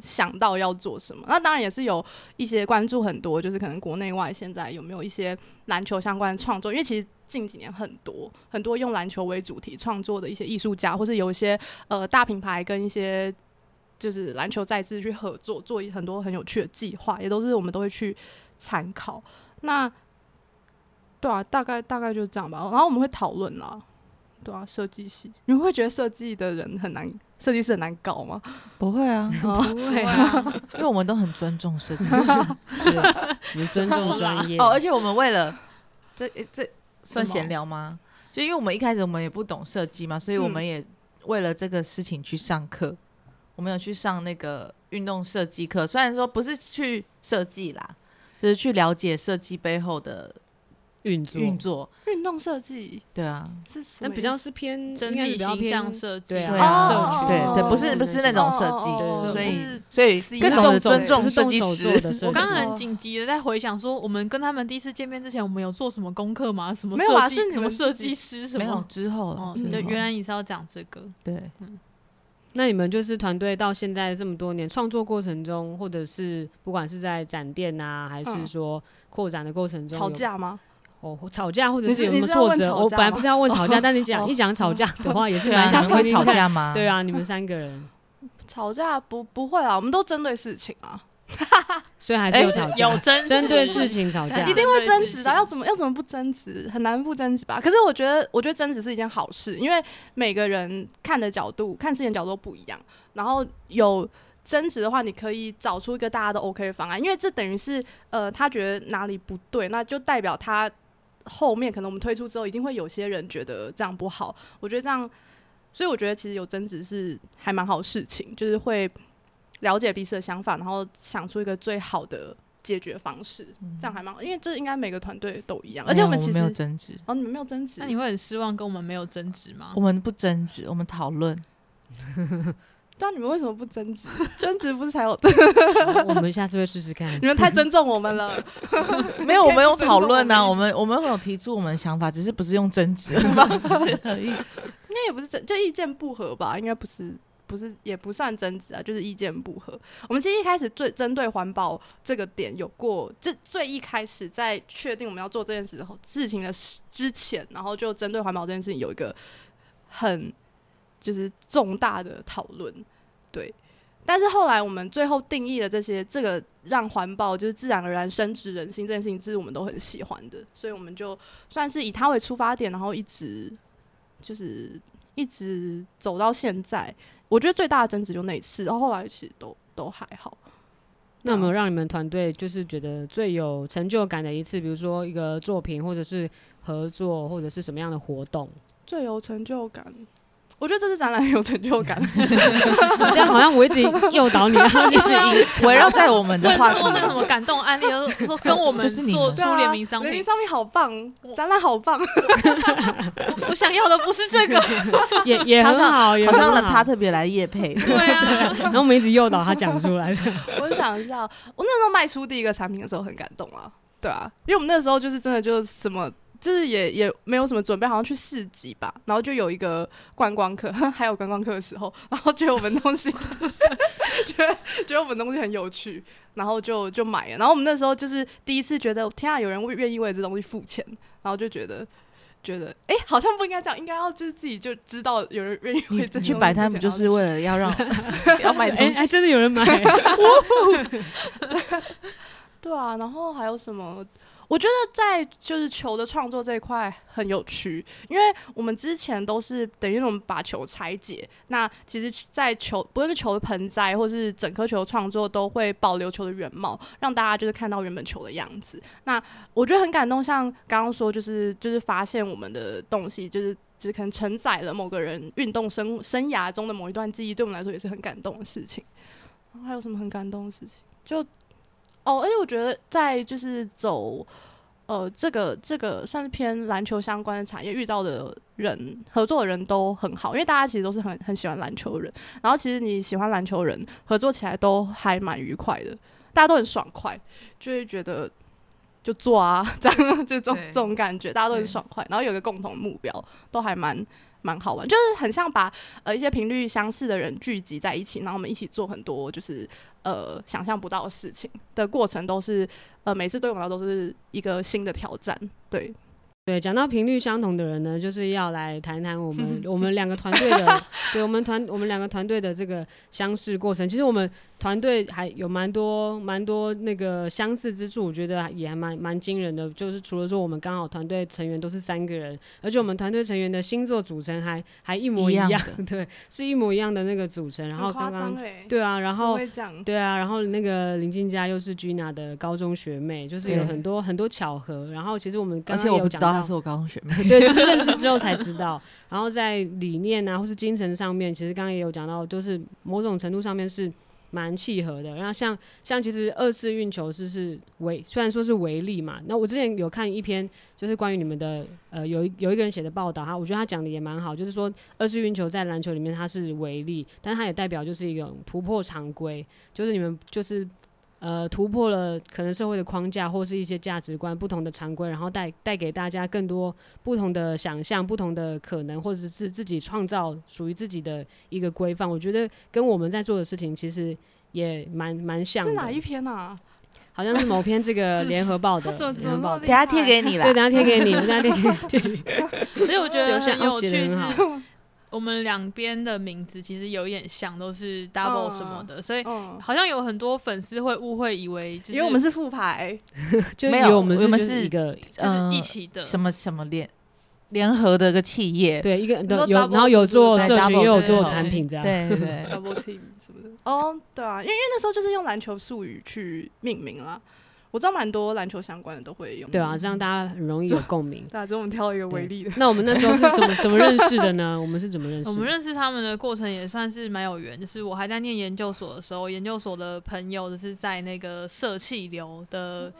想到要做什么。那当然也是有一些关注很多，就是可能国内外现在有没有一些篮球相关的创作，因为其实。近几年很多很多用篮球为主题创作的一些艺术家，或是有一些呃大品牌跟一些就是篮球赛事去合作，做一很多很有趣的计划，也都是我们都会去参考。那对啊，大概大概就是这样吧。然后我们会讨论啦，对啊，设计系，你们会觉得设计的人很难，设计师很难搞吗？<laughs> 不会啊，不会啊，<laughs> 啊，因为我们都很尊重设计师。<laughs> 是你们尊重专业。哦，而且我们为了这这算闲聊吗？就因为我们一开始我们也不懂设计嘛，所以我们嗯也为了这个事情去上课。我们有去上那个运动设计课，虽然说不是去设计啦，就是去了解设计背后的运作，运作。运动设计对啊，是什么意思？但比较是偏，整体形象设计，对啊，对对对，不是是不是那种设计，哦所以就是所以更啦懂得尊重设计师。的设计。我刚刚哦很紧急的在回想说，我们跟他们第一次见面之前，我们有做什么功课吗？什么没有啊设计是你们什么设计师什没有么？之后哦对，原来你是要讲这个。对，那你们就是团队到现在这么多年创作过程中，或者是不管是在展店啊，还是嗯说扩展的过程中，吵架吗？哦，吵架或者是是有什么挫折？我本来不是要问吵架，哦 <laughs> 但你讲哦一讲吵架的话，也是蛮想你们会吵。架吗？对，啊，你们三个人，吵架不不会啊，我们都针对事情啊，<laughs> 所以还是有吵架，有争针对事情吵架，一定会争执的，对事情要怎么要怎么不争执？很难不争执吧？可是我觉得，我觉得争执是一件好事，因为每个人看的角度、看事情的角度都不一样，然后有。争执的话，你可以找出一个大家都 OK 的方案，因为这等于是呃，他觉得哪里不对，那就代表他后面可能我们推出之后，一定会有些人觉得这样不好。我觉得这样，所以我觉得其实有争执是还蛮好的事情，就是会了解彼此的想法，然后想出一个最好的解决方式，这样还蛮好，因为这应该每个团队都一样，而且我们其实没有实争执，哦，你们没有争执，那你会很失望，跟我们没有争执吗我？们不争执，我们讨论。<laughs> 对啊，你们为什么不争执？<laughs> 争执不是才有？的我们下次会试试看 <laughs> 你。们太尊重我们了。<laughs> 没有，我们有讨论呐，可以不尊重我我们我们会有提出我们的想法，只是不是用争执的方式而已。应该也不是争，就意见不合吧？应该不是，不不是也不算争执啊，就是意见不合。我们其实一开始最针对环保这个点有过，就最一开始在确定我们要做这件事后事情的之前，然后就针对环保这件事情有一个很就是重大的讨论，对。但是后来我们最后定义了这些，这个让环保就是自然而然深植人心这件事情，这是我们都很喜欢的，所以我们就算是以它为出发点，然后一直就是一直走到现在。我觉得最大的争执就那一次，然后后来其实都都还好。那有没有让你们团队就是觉得最有成就感的一次？比如说一个作品，或者是合作，或者是什么样的活动？最有成就感，我觉得这次展览很有成就感。<laughs> 这样好像我一直诱导你，然后一直引围绕在我们的问话题说那个什么感动案例，<laughs> 就是说跟我们就是你们做出联名商品联名，商品好棒，展览好棒。我我想要的不是这个，<laughs> 也也很好，也好像让很好他特别来夜配，对啊，然后我们一直诱导他讲出来。我想一下，我那时候卖出第一个产品的时候很感动啊，对啊，因为我们那时候就是真的就什么。就是也也没有什么准备，好像去市集吧，然后就有一个观光客，<laughs> 还有观光客的时候，然后觉得我们东西觉得觉得我们东西很有趣，然后就就买了。然后我们那时候就是第一次觉得，天啊，有人愿意为这东西付钱，然后就觉得觉得，哎、好像不应该这样，应该要就是自己就知道有人愿意为这 <laughs> 你去摆摊不就是为了要让要卖哎哎？真的有人买，对啊，然后还有什么？我觉得在就是球的创作这一块很有趣，因为我们之前都是等于我们把球拆解，那其实，在球不论是球的盆栽或是整颗球的创作，都会保留球的原貌，让大家就是看到原本球的样子。那我觉得很感动，像刚刚说，就是就是发现我们的东西，就是就是可能承载了某个人运动生生涯中的某一段记忆，对我们来说也是很感动的事情。然后还有什么很感动的事情？就哦，而且我觉得在就是走呃这个这个算是偏篮球相关的产业遇到的人合作的人都很好，因为大家其实都是很很喜欢篮球的人，然后其实你喜欢篮球的人合作起来都还蛮愉快的，大家都很爽快，就会觉得。就做啊，<laughs> 这样就这种这种感觉，大家都很爽快，然后有一个共同目标，都还蛮蛮好玩，就是很像把呃一些频率相似的人聚集在一起，然后我们一起做很多就是呃想象不到的事情的过程，都是呃每次对我们来说都是一个新的挑战。对，对，讲到频率相同的人呢，就是要来谈谈我们 <laughs> 我们两个团队的，对我们团我们两个团队的这个相识过程。其实我们团队还有蛮多蛮多那个相似之处，我觉得也还蛮蛮惊人的。就是除了说我们刚好团队成员都是三个人，而且我们团队成员的星座组成还还一模 <laughs> 一样，对，是一模一样的那个组成。然后刚刚对啊，然后？对啊，然后那个林静佳又是 Gina 的高中学妹，就是有很多很多巧合。然后其实我们刚而且我不知刚有讲到，道她是我高中学妹，<laughs> 对，就是认识之后才知道。然后在理念啊，或是精神上面，其实刚刚也有讲到，就是某种程度上面是蛮契合的。然后像像其实二次运球是是为虽然说是为例嘛，那我之前有看一篇就是关于你们的呃有有一个人写的报道，哈我觉得他讲的也蛮好，就是说二次运球在篮球里面它是为例，但它也代表就是一种突破常规，就是你们就是。呃，突破了可能社会的框架或是一些价值观不同的常规，然后带带给大家更多不同的想象、不同的可能，或者是自自己创造属于自己的一个规范。我觉得跟我们在做的事情其实也蛮蛮像的。是哪一篇啊？好像是某篇这个 <laughs> 联合报的 <laughs> 联合报等下贴给你了对，。等下贴给你，我等下贴给你。<laughs> 所以我觉得有哦写得趣是很好，我们两边的名字其实有一点像，都是 double 什么的，所以嗯，好像有很多粉丝会误会以为就是因为我们是副牌，<laughs> 就没有以为我们是我们就是一个就是一起的，什么什么联联合的一个企业，对一个有，然后有做社群，double，又有做产品这样。对对对，<laughs> double team 什么的。哦，对啊，因为因为那时候就是用篮球术语去命名啦。我知道蛮多篮球相关的都会用。对啊，这样大家很容易有 <laughs> 共鸣。对啊，只是我们挑了一个为例的。那我们那时候是怎么 <laughs> 怎么认识的呢？我们是怎么认识？我们认识他们的过程也算是蛮有缘，就是我还在念研究所的时候，研究所的朋友就是在那个社气流的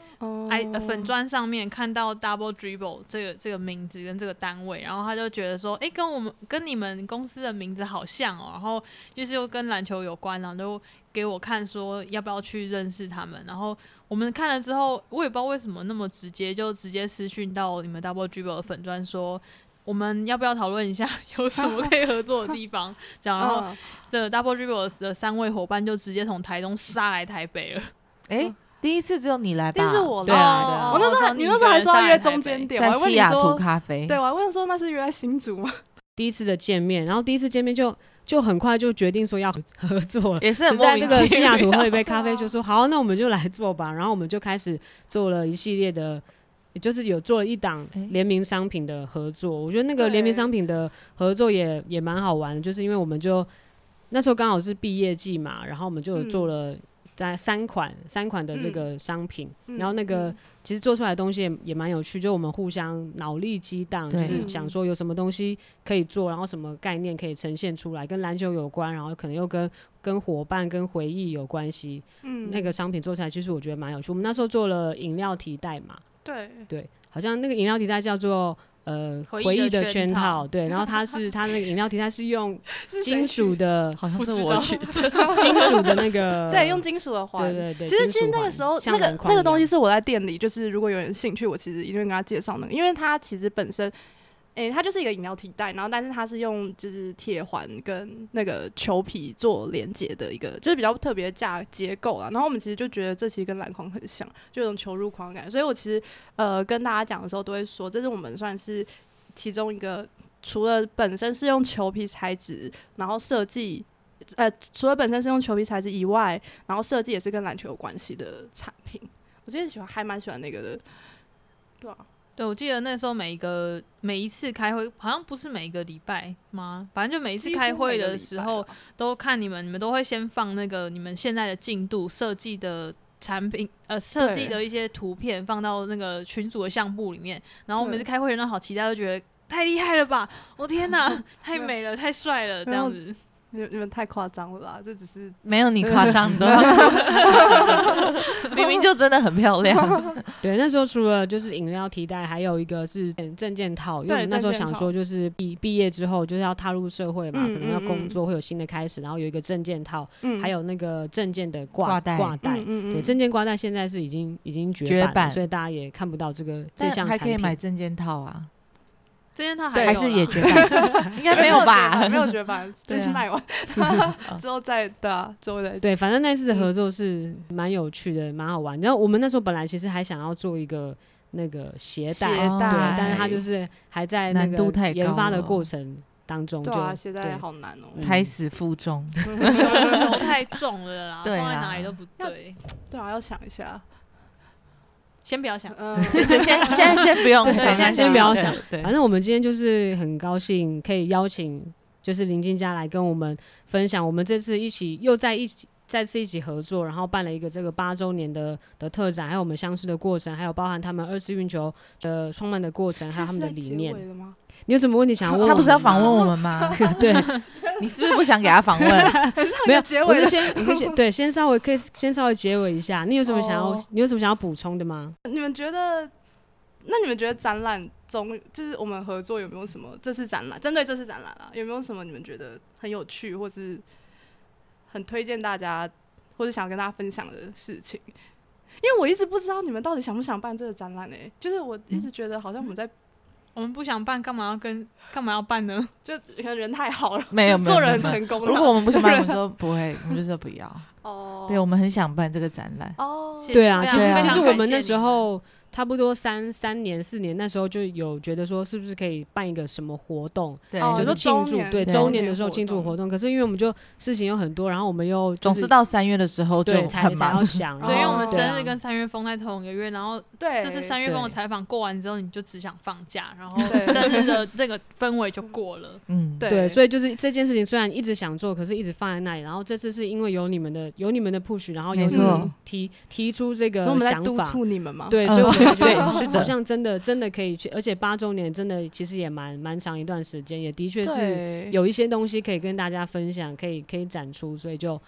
粉砖上面看到 Double Dribble 这个这个名字跟这个单位，然后他就觉得说，诶，跟我们跟你们公司的名字好像哦，然后就是又跟篮球有关，然后就给我看说要不要去认识他们，然后我们看了之后，我也不知道为什么那么直接，就直接私讯到你们 Double Dribble 的粉砖说。我们要不要讨论一下有什么可以合作的地方？<laughs> 这样，然后嗯这 Double Dribble 的三位伙伴就直接从台中杀来台北了。哎，第一次只有你来吧？但是我来，对啊我那时候还你那时候还说要约中间点，我还问你在西雅图说，咖啡，对，我还问说那是约在新竹吗？第一次的见面，然后第一次见面就就很快就决定说要 <laughs> 合作了。也是很在那莫名其个西雅图。喝一杯咖啡，就说 <laughs> 好，那我们就来做吧。然后我们就开始做了一系列的，也就是有做了一档联名商品的合作。我觉得那个联名商品的合作也也蛮好玩的，就是因为我们就那时候刚好是毕业季嘛，然后我们就有做了在三款三款的这个商品，嗯然后那个。其实做出来的东西也也蛮有趣，就我们互相脑力激荡，就是想说有什么东西可以做，然后什么概念可以呈现出来，跟篮球有关，然后可能又跟跟伙伴、跟回忆有关系。嗯那个商品做出来，其实我觉得蛮有趣。我们那时候做了饮料提袋嘛，对，对，好像那个饮料提袋叫做呃回忆的的圈套，对，然后它是它那个饮料亭，它是用 <laughs> 金属的？好像是我去，<laughs> 金属的那个，<laughs> 对用金属的环，对对对，其实其实那个时候，那个那个东西是我在店里，就是如果有人兴趣，我其实一定会跟他介绍那个，因为它其实本身，诶、它就是一个饮料提袋，然后但是它是用就是铁环跟那个球皮做连接的一个，就是比较特别架结构啦。然后我们其实就觉得这其实跟篮筐很像，就有种球入筐的感。所以我其实呃跟大家讲的时候都会说，这是我们算是其中一个，除了本身是用球皮材质，然后设计。呃，除了本身是用球皮材质以外，然后设计也是跟篮球有关系的产品。我其实喜欢，还蛮喜欢那个的。对啊，对，我记得那时候每一个每一次开会，好像不是每一个礼拜吗？反正就每一次开会的时候，都看你们，你们都会先放那个你们现在的进度设计的。产品呃，设计的一些图片放到那个群组的相簿里面，然后每次开会人都好期待，就觉得太厉害了吧！我、天哪，<laughs> 太美了，太帅了，这样子。你们你们太夸张了吧？这只是没有你夸张，你 <laughs> 都明明就真的很漂亮。<laughs> 对，那时候除了就是饮料提袋，还有一个是证件套，因为那时候想说，就是毕毕业之后就是要踏入社会嘛，嗯可能要工作，会有新的开始，然后有一个证件套，嗯还有那个证件的挂挂带挂带。对，证件挂带现在是已经已经绝版所以大家也看不到这个这但项产品。还可以买证件套啊，这件套还还是也绝版？<laughs> 应该没有吧？没有绝版，这次卖完之后再对啊，之后再对，反正那次的嗯合作是蛮有趣的，蛮好玩。然后我们那时候本来其实还想要做一个那个鞋带，鞋对，但是它就是还在那个研发的过程当中就，对啊，现在好难哦。嗯胎死腹中。<laughs> <laughs> 球太重了放在哪里都不对。对啊，要想一下。先不要想，嗯，<laughs> 先现在先不用先先不要想，反正我们今天就是很高兴可以邀请，就是林金佳来跟我们分享，我们这次一起又在一起。再次一起合作，然后办了一个这个八周年的的特展，还有我们相识的过程，还有包含他们二次运球的创办的过程，还有他们的理念。你有什么问题想要问？他不是要访问我们吗？<laughs> 对，你是不是不想给他访问？<laughs> 没有结尾了我就先，我是先对，先稍微可以先稍微结尾一下。你有什么想要？哦你有什么想要补充的吗？你们觉得？那你们觉得展览中，就是我们合作有没有什么？这次展览针对这次展览啊，有没有什么你们觉得很有趣，或是很推荐大家，或者想跟大家分享的事情？因为我一直不知道你们到底想不想办这个展览呢、就是我一直觉得好像我们在，我们不想办，干嘛要跟干嘛要办呢？<laughs> 就可能人太好了，<laughs> 没有没有，做人很成功。如果我们不想办，我们说不会，我们就说不要。哦，对，我们很想办这个展览。<laughs> 哦，对啊，非其实其实我们那时候差不多三三年四年，那时候就有觉得说，是不是可以办一个什么活动，对，哦就是庆祝年对对周年的时候庆祝活动。可是因为我们就事情有很多，然后我们又总就是到三月的时候就对才很忙。才要想，<laughs> 对，因为我们哦生日跟三月风在同一个月，然后对，这次三月风的采访过完之后，你就只想放假，然后对生日的这个氛围就过了。嗯，对对，所以就是这件事情虽然一直想做，可是一直放在那里。然后这次是因为有你们的有你们的 push，然后有没你们提提出这个那我们在督想法，促你们嘛。对，嗯所以我 <laughs> 对 <laughs> 是的好像真的真的可以去，而且八周年真的其实也蛮蛮长一段时间，也的确是，有一些东西可以跟大家分享，可以可以展出，所以就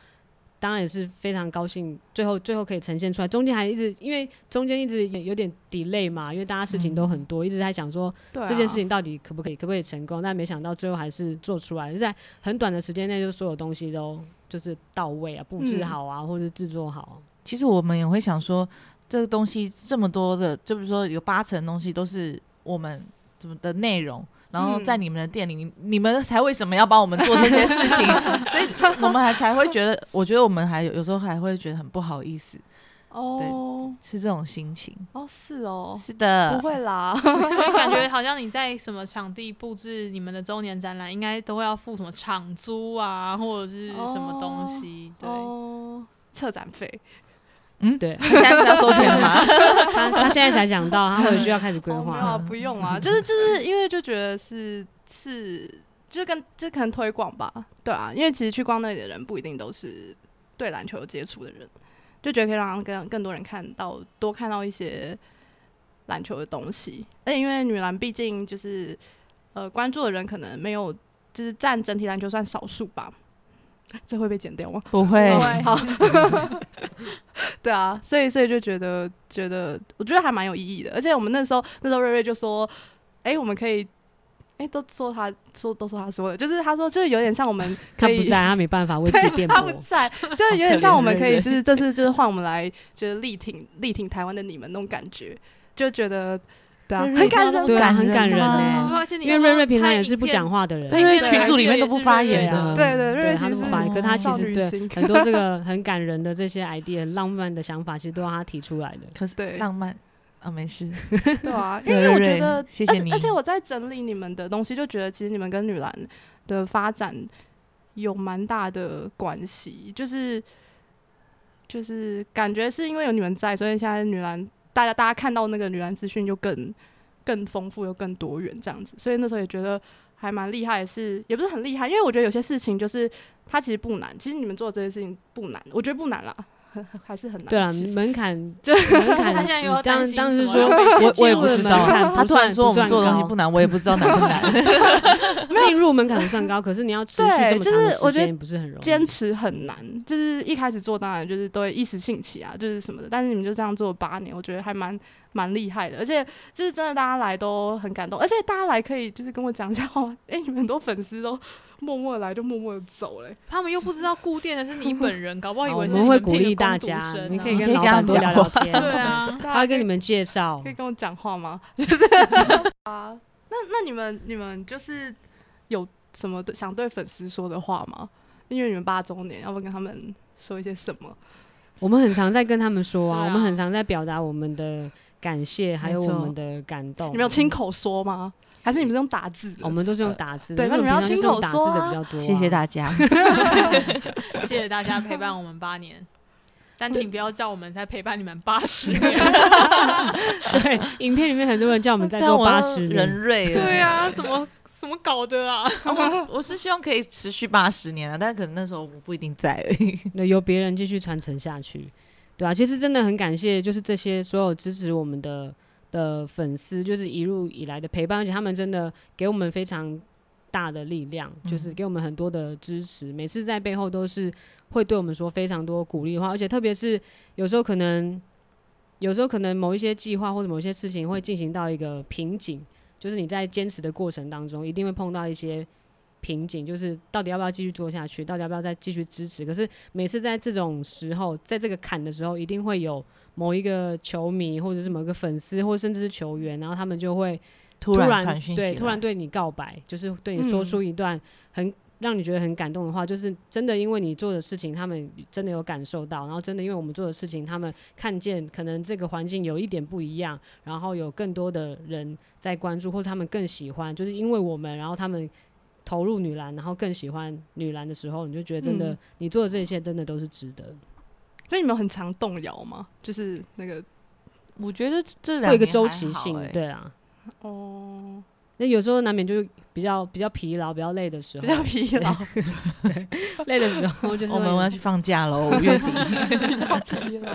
当然也是非常高兴，最后最后可以呈现出来。中间还一直因为中间一直有有点 delay 嘛，因为大家事情都很多，一直在想说啊这件事情到底可不可以可不可以成功，但没想到最后还是做出来，就在很短的时间内，就所有东西都就是到位啊，布置嗯好啊，或者制作好。其实我们也会想说，这个东西这么多的，就比如说有八成东西都是我们怎么的内容，然后嗯在你们的店里，你你们才为什么要帮我们做这些事情？<laughs> 所以我们还才会觉得，我觉得我们还有有时候还会觉得很不好意思，哦是这种心情。哦是哦，是的不，会啦，因 <laughs> 为感觉好像你在什么场地布置你们的周年展览，应该都会要付什么场租啊，或者是什么东西。对，哦，策展费对他 <laughs> 现在是要收钱了吗？<laughs> 他他现在才想到，他回去要开始规划啊，。不用啊，<laughs> 就是就是因为就觉得是是，就是跟就可能推广吧，对啊，因为其实去逛那里的人不一定都是对篮球有接触的人，就觉得可以让更更多人看到，多看到一些篮球的东西。而且因为女篮毕竟就是呃关注的人可能没有，就是占整体篮球算少数吧。<laughs> 这会被剪掉吗？不会，<laughs> 好，<laughs> 对啊，所以所以就觉得觉得我觉得还蛮有意义的，而且我们那时候那时候瑞瑞就说，哎、我们可以，哎、都说他说都说他说的，就是他说就是有点像我们可以他不在，他没办法为自己辩驳他不。在，就是有点像我们可以，就是这次就是换我们来，就是力挺力挺台湾的你们那种感觉，就觉得对啊，很感人，对啊，很感人呢。因为瑞瑞平常也是不讲话，的人，瑞瑞对群组里面都不发言啊，的，对对瑞瑞对其实是他都不发言，可他其实对很多这个很感人的这些 idea、很浪漫的想法，其实都是他提出来的。可是对浪漫啊，没事，对啊，因为我觉得，谢谢你。而且而且我在整理你们的东西，就觉得其实你们跟女篮的发展有蛮大的关系，就是就是感觉是因为有你们在，所以现在女篮大家大家看到那个女篮资讯就更更丰富又更多元这样子，所以那时候也觉得还蛮厉害是，也不是很厉害，因为我觉得有些事情就是它其实不难，其实你们做这些事情不难，我觉得不难啦，<laughs> 还是很难。对啊，其实门槛就门槛，<laughs> 他现在又当担心当时说我我也不知道，他突然算不算说我们做东西不难，我也不知道难不难。<laughs> 进入门槛不算高，可是你要持续对这么长的时就是我觉得间，不是很容易。坚持很难，就是一开始做当然就是都会一时兴起啊，就是什么的。但是你们就这样做八年，我觉得还蛮蛮厉害的，而且就是真的大家来都很感动，而且大家来可以就是跟我讲一下话，哎、你们很多粉丝都默默来就默默的走嘞、他们又不知道顾店的是你本人，<laughs> 搞不好以为是你们会鼓励大家，你可以你可以跟老板多们讲话聊聊天。<laughs> 对啊，他会跟你们介绍可以跟我讲话吗？<laughs> 就是啊，那那你们你们就是有什么想对粉丝说的话吗？因为你们八周年，要不跟他们说一些什么？我们很常在跟他们说啊，啊我们很常在表达我们的感谢，还有我们的感动。你们有亲口说吗？还是你们是用打字的？我们都是用打字的，对那你们要亲口说啊字的比较多、谢谢大家，<laughs> 谢谢大家陪伴我们八年。但请不要叫我们再陪伴你们八十年。对，影片里面很多人叫我们再做八十人年，瑞了。对啊，怎么怎么搞的啊？我我是希望可以持续八十年啊，但是可能那时候我不一定在而已。对，由别人继续传承下去。对啊，其实真的很感谢，就是这些所有支持我们的的粉丝，就是一路以来的陪伴，而且他们真的给我们非常大的力量，就是给我们很多的支持，每次在背后都是会对我们说非常多鼓励的话，而且特别是有时候可能，有时候可能某一些计划或者某些事情会进行到一个瓶颈，就是你在坚持的过程当中，一定会碰到一些瓶颈，就是到底要不要继续做下去，到底要不要再继续支持。可是每次在这种时候，在这个坎的时候，一定会有某一个球迷或者是某一个粉丝，或甚至是球员，然后他们就会突然对突然对你告白，就是对你说嗯出一段很。让你觉得很感动的话，就是真的，因为你做的事情，他们真的有感受到，然后真的因为我们做的事情，他们看见可能这个环境有一点不一样，然后有更多的人在关注，或者他们更喜欢，就是因为我们，然后他们投入女篮，然后更喜欢女篮的时候，你就觉得真的，嗯你做的这一切真的都是值得。所以你们很常动摇吗？就是那个我觉得这会两有一个周期性，欸对啊。哦，那有时候难免就比较比较疲劳、比较累的时候，比较疲劳，<laughs> 对累的时候 <laughs> 就是我们会要去放假喽，<laughs> 五月底。比较疲劳。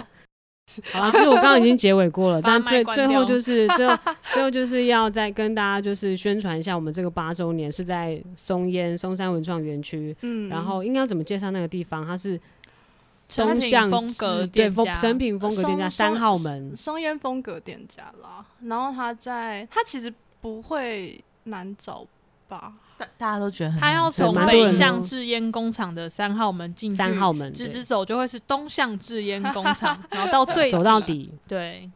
好了，其实我刚刚已经结尾过了，但最最后就是最后最后就是要再跟大家就是宣传一下，我们这个八周年是在松烟松山文创园区，嗯然后应该要怎么介绍那个地方？它是东向风格店家成品风格店家三号门，松烟风格店家啦，然后他在他其实不会难找吧？大大家都觉得很他要难从北向都制烟工厂的三号门进去，三号门直直走就会是东向制烟工厂，<laughs> 然后到最走到。底。对，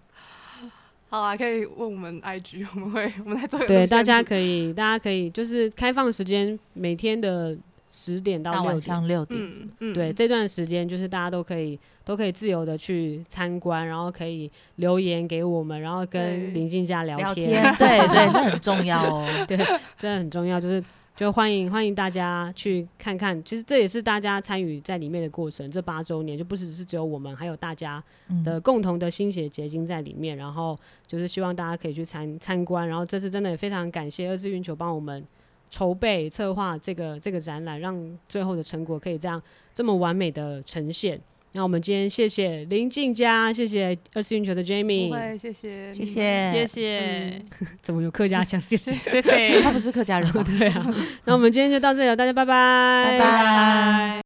好啊，可以问我们 IG，我们会我们来做一个对，大家可以，大家可以就是开放时间，每天的十点到到晚。上六点，嗯嗯对，这段时间就是大家都可以都可以自由的去参观，然后可以留言给我们，然后跟林静佳聊聊天，<laughs> 对对，那很重要哦。<laughs> 对，真的很重要，就是就欢迎欢迎大家去看看，其实这也是大家参与在里面的过程。这八周年就不只是只有我们，还有大家的嗯，共同的心血结晶在里面。然后就是希望大家可以去参参观。然后这次真的也非常感谢二次运球帮我们筹备策划这个这个展览，让最后的成果可以这样这么完美的呈现。那我们今天谢谢林静佳，谢谢二次运球的 Jamie，会，谢谢，谢。谢，谢谢，<laughs> 怎么有客家腔？谢谢。<laughs> 谢谢。他不是客家人？<laughs> 对啊，那我们今天就到这里了，大家拜拜，拜拜。